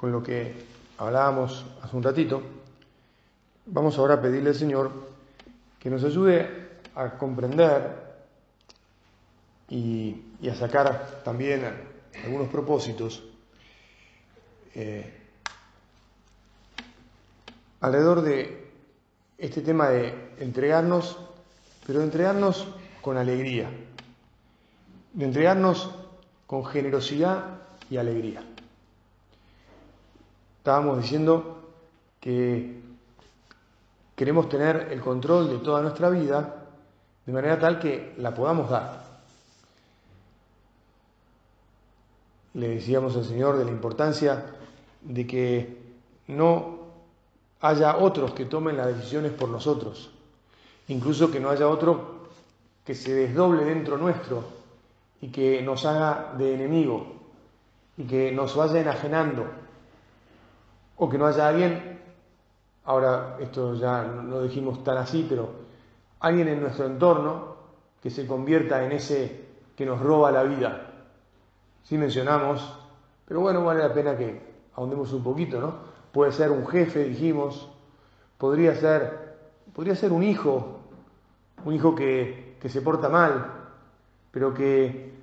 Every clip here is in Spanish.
con lo que hablábamos hace un ratito, vamos ahora a pedirle al Señor que nos ayude a comprender y, a sacar también algunos propósitos eh, alrededor de este tema de entregarnos, pero de entregarnos con alegría, de entregarnos con generosidad y alegría. Estábamos diciendo que queremos tener el control de toda nuestra vida de manera tal que la podamos dar. Le decíamos al Señor de la importancia de que no haya otros que tomen las decisiones por nosotros, incluso que no haya otro que se desdoble dentro nuestro y que nos haga de enemigo y que nos vaya enajenando o que no haya alguien, ahora esto ya no lo dijimos tan así, pero alguien en nuestro entorno que se convierta en ese que nos roba la vida. Sí mencionamos, pero bueno, vale la pena que ahondemos un poquito, ¿no? Puede ser un jefe, dijimos, podría ser, podría ser un hijo, un hijo que, que se porta mal, pero que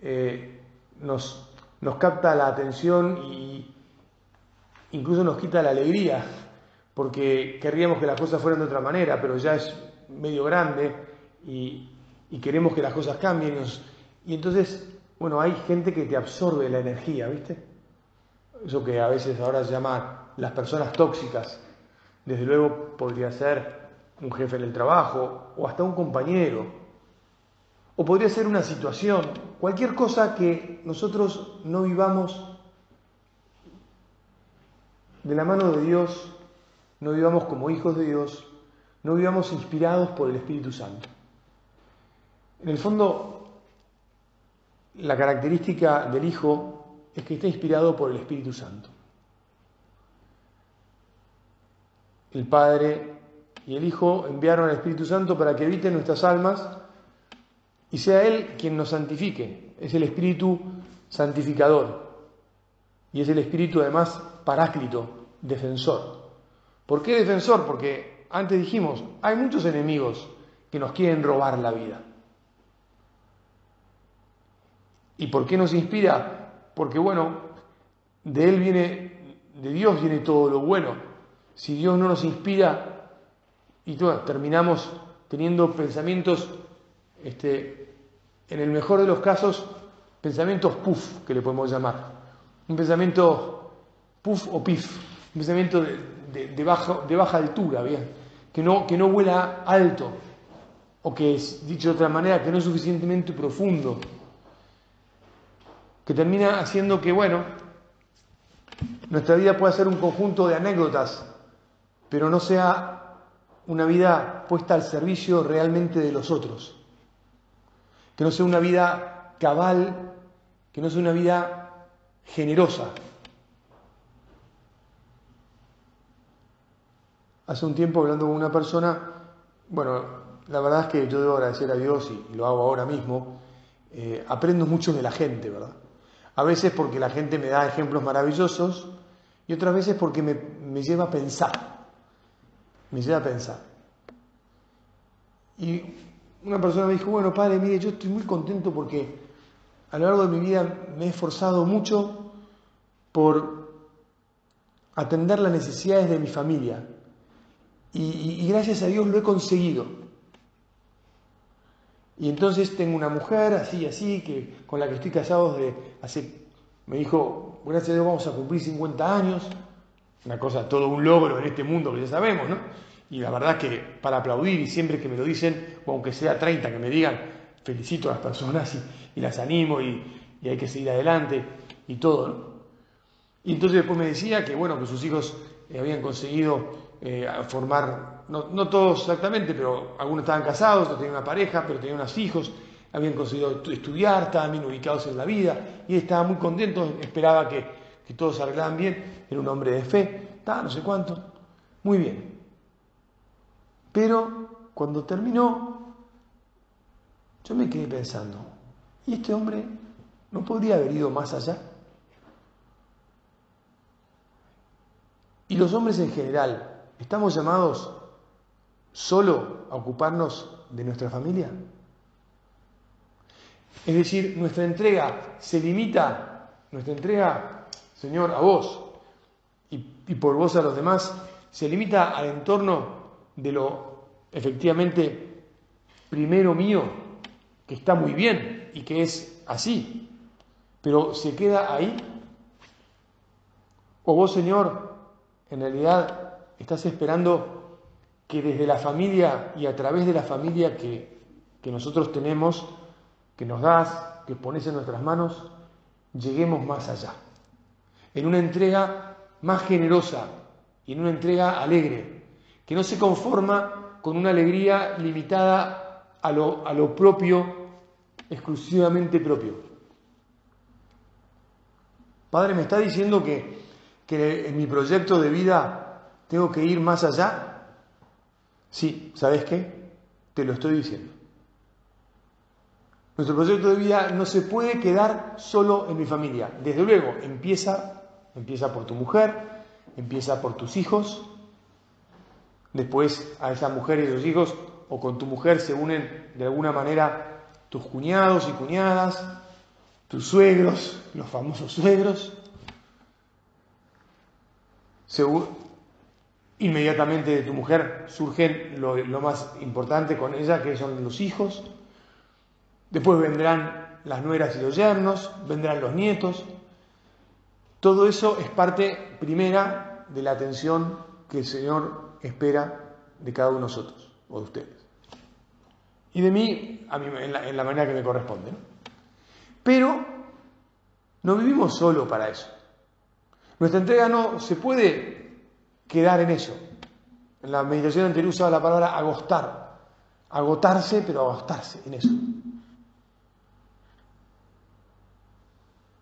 eh, nos, nos capta la atención y, incluso nos quita la alegría, porque querríamos que las cosas fueran de otra manera, pero ya es medio grande y, queremos que las cosas cambien. Y entonces, bueno, hay gente que te absorbe la energía, ¿viste? Eso que a veces ahora se llama las personas tóxicas. Desde luego podría ser un jefe en el trabajo o hasta un compañero. O podría ser una situación, cualquier cosa que nosotros no vivamos de la mano de Dios, no vivamos como hijos de Dios, no vivamos inspirados por el Espíritu Santo. En el fondo, la característica del Hijo es que está inspirado por el Espíritu Santo. El Padre y el Hijo enviaron al Espíritu Santo para que evite nuestras almas y sea Él quien nos santifique. Es el Espíritu santificador. Y es el Espíritu además paráclito, defensor. ¿Por qué defensor? Porque antes dijimos, hay muchos enemigos que nos quieren robar la vida. ¿Y por qué nos inspira? Porque bueno, de Él viene, de Dios viene todo lo bueno. Si Dios no nos inspira, y terminamos teniendo pensamientos, este, en el mejor de los casos, pensamientos puff, que le podemos llamar. Un pensamiento puff o pif, un pensamiento de, baja, altura, ¿bien? Que, no, que no vuela alto, o que es, dicho de otra manera, que no es suficientemente profundo, que termina haciendo que, bueno, nuestra vida pueda ser un conjunto de anécdotas, pero no sea una vida puesta al servicio realmente de los otros, que no sea una vida cabal, que no sea una vida generosa, Hace un tiempo hablando con una persona, bueno, la verdad es que yo debo agradecer a Dios y, lo hago ahora mismo, eh, aprendo mucho de la gente, ¿verdad? A veces porque la gente me da ejemplos maravillosos y otras veces porque me, me lleva a pensar, me lleva a pensar. Y una persona me dijo, bueno, padre, mire, yo estoy muy contento porque a lo largo de mi vida me he esforzado mucho por atender las necesidades de mi familia, y, gracias a Dios lo he conseguido. Y entonces tengo una mujer así, así, que, con la que estoy casado desde hace, me dijo, gracias a Dios vamos a cumplir 50 años, una cosa, todo un logro en este mundo que ya sabemos, ¿no? Y la verdad que para aplaudir y siempre que me lo dicen, o aunque sea 30 que me digan, felicito a las personas y, las animo y, hay que seguir adelante y todo, ¿no? Y entonces después me decía que, bueno, que sus hijos eh, habían conseguido eh, formar, no, no, todos exactamente, pero algunos estaban casados, otros tenían una pareja, pero tenían unos hijos, habían conseguido estudiar, estaban bien ubicados en la vida, y estaba muy contento, esperaba que, que todos se arreglaran bien, era un hombre de fe, estaba no sé cuánto, muy bien. Pero cuando terminó, yo me quedé pensando, ¿y este hombre no podría haber ido más allá? Y los hombres en general, ¿estamos llamados solo a ocuparnos de nuestra familia? Es decir, nuestra entrega se limita, nuestra entrega, Señor, a vos y, por vos a los demás, se limita al entorno de lo efectivamente primero mío, que está muy bien y que es así, pero se queda ahí. O vos, Señor, en realidad estás esperando que desde la familia y a través de la familia que, que nosotros tenemos, que nos das, que pones en nuestras manos, lleguemos más allá. En una entrega más generosa y en una entrega alegre, que no se conforma con una alegría limitada a lo, a propio, exclusivamente propio. Padre, me está diciendo que, que en mi proyecto de vida tengo que ir más allá. Sí, ¿sabes qué? Te lo estoy diciendo. Nuestro proyecto de vida no se puede quedar solo en mi familia. Desde luego, empieza, empieza por tu mujer, empieza por tus hijos. Después a esa mujer y los hijos o con tu mujer se unen de alguna manera tus cuñados y cuñadas, tus suegros, los famosos suegros. inmediatamente de tu mujer surgen lo, lo más importante con ella, que son los hijos. Después vendrán las nueras y los yernos, vendrán los nietos. Todo eso es parte primera de la atención que el Señor espera de cada uno de nosotros o de ustedes. Y de mí, a mí en, la, manera que me corresponde. Pero no vivimos solo para eso. Nuestra entrega no se puede quedar en eso. En la meditación anterior usaba la palabra agostar. Agotarse, pero agostarse en eso.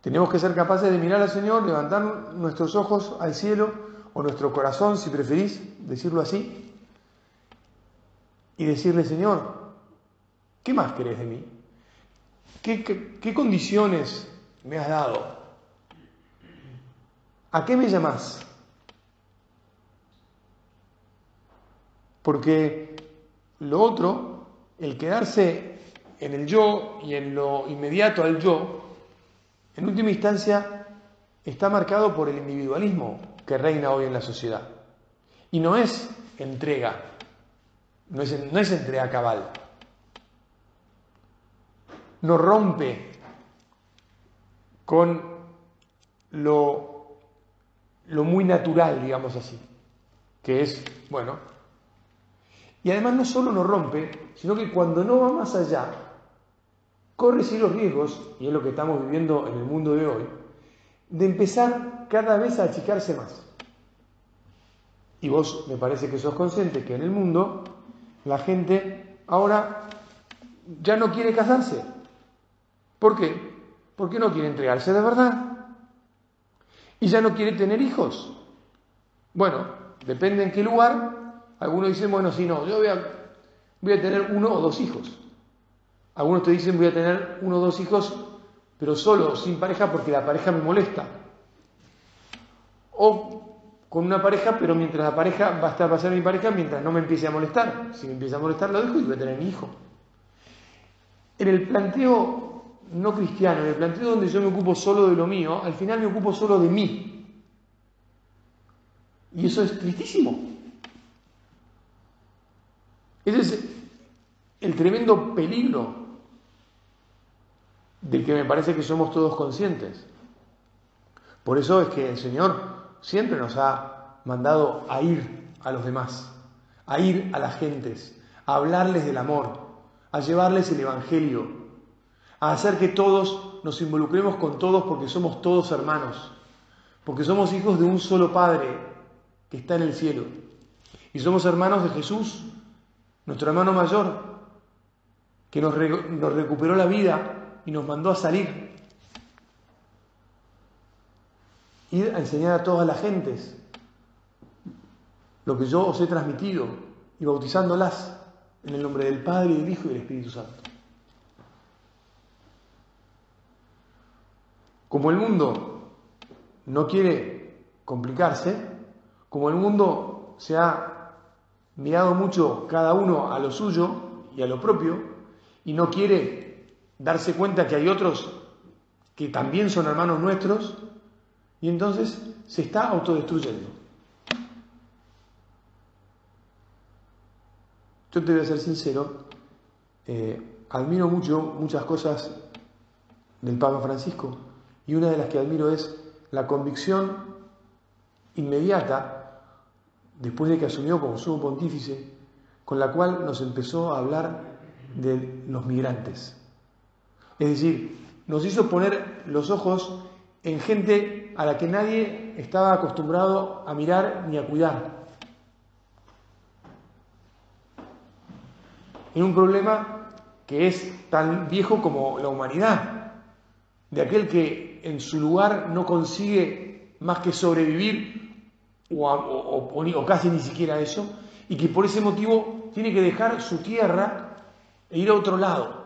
Tenemos que ser capaces de mirar al Señor, levantar nuestros ojos al cielo o nuestro corazón, si preferís decirlo así, y decirle, Señor, ¿qué más querés de mí? ¿Qué, condiciones me has dado? ¿A qué me llamás? Porque lo otro, el quedarse en el yo y en lo inmediato al yo, en última instancia, está marcado por el individualismo que reina hoy en la sociedad. Y no es entrega, no es, no es entrega cabal. No rompe con lo, lo muy natural, digamos así, que es, bueno, y además no solo no rompe, sino que cuando no va más allá, corre los riesgos, y es lo que estamos viviendo en el mundo de hoy, de empezar cada vez a achicarse más. Y vos me parece que sos consciente que en el mundo la gente ahora ya no quiere casarse. ¿Por qué? Porque no quiere entregarse de verdad. Y ya no quiere tener hijos. Bueno, depende en qué lugar. Algunos dicen, bueno, si no, yo voy a, voy a tener uno o dos hijos. Algunos te dicen voy a tener uno o dos hijos, pero solo, sin pareja, porque la pareja me molesta. O con una pareja, pero mientras la pareja va a estar para ser mi pareja, mientras no me empiece a molestar. Si me empieza a molestar, lo dejo y voy a tener mi hijo. En el planteo no cristiano, en el planteo donde yo me ocupo solo de lo mío, al final me ocupo solo de mí. Y eso es tristísimo. Ese es el tremendo peligro del que me parece que somos todos conscientes. Por eso es que el Señor siempre nos ha mandado a ir a los demás, a ir a las gentes, a hablarles del amor, a llevarles el Evangelio, a hacer que todos nos involucremos con todos porque somos todos hermanos, porque somos hijos de un solo Padre que está en el cielo. Y somos hermanos de Jesús, nuestro hermano mayor, que nos, nos recuperó la vida y nos mandó a salir. Ir a enseñar a todas las gentes lo que yo os he transmitido y bautizándolas en el nombre del Padre, y del Hijo y del Espíritu Santo. Como el mundo no quiere complicarse, como el mundo se ha mirado mucho cada uno a lo suyo y a lo propio, y no quiere darse cuenta que hay otros que también son hermanos nuestros, y entonces se está autodestruyendo. Yo te voy a ser sincero, eh, admiro mucho muchas cosas del Papa Francisco, y una de las que admiro es la convicción inmediata, después de que asumió como sumo pontífice, con la cual nos empezó a hablar de los migrantes. Es decir, nos hizo poner los ojos en gente a la que nadie estaba acostumbrado a mirar ni a cuidar. En un problema que es tan viejo como la humanidad, de aquel que en su lugar no consigue más que sobrevivir o, casi ni siquiera eso, y que por ese motivo tiene que dejar su tierra e ir a otro lado.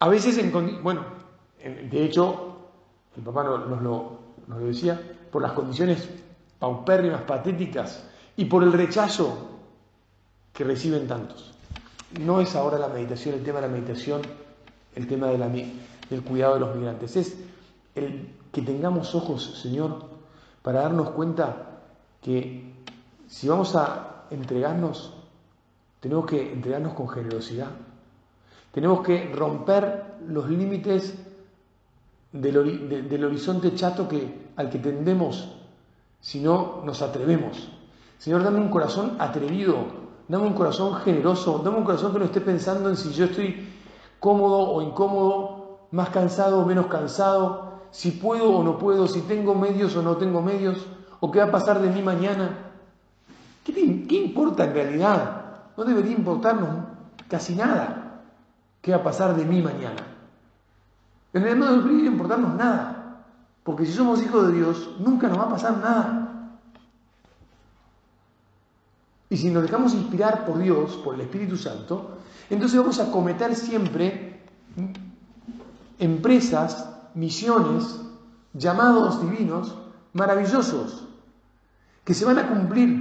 A veces, en, bueno, de hecho, el papá nos, lo, nos lo decía, por las condiciones paupérrimas, patéticas y por el rechazo que reciben tantos. No es ahora la meditación, el tema de la meditación, el tema de la, del cuidado de los migrantes. Es el que tengamos ojos, Señor, para darnos cuenta que si vamos a entregarnos, tenemos que entregarnos con generosidad. Tenemos que romper los límites del, horizonte chato que, al que tendemos si no nos atrevemos. Señor, dame un corazón atrevido, dame un corazón generoso, dame un corazón que no esté pensando en si yo estoy cómodo o incómodo, más cansado o menos cansado, si puedo o no puedo, si tengo medios o no tengo medios, o qué va a pasar de mí mañana. ¿Qué, importa en realidad? No debería importarnos casi nada qué va a pasar de mí mañana. En realidad no debería importarnos nada, porque si somos hijos de Dios, nunca nos va a pasar nada. Y si nos dejamos inspirar por Dios, por el Espíritu Santo, entonces vamos a cometer siempre empresas misiones, llamados divinos maravillosos, que se van a cumplir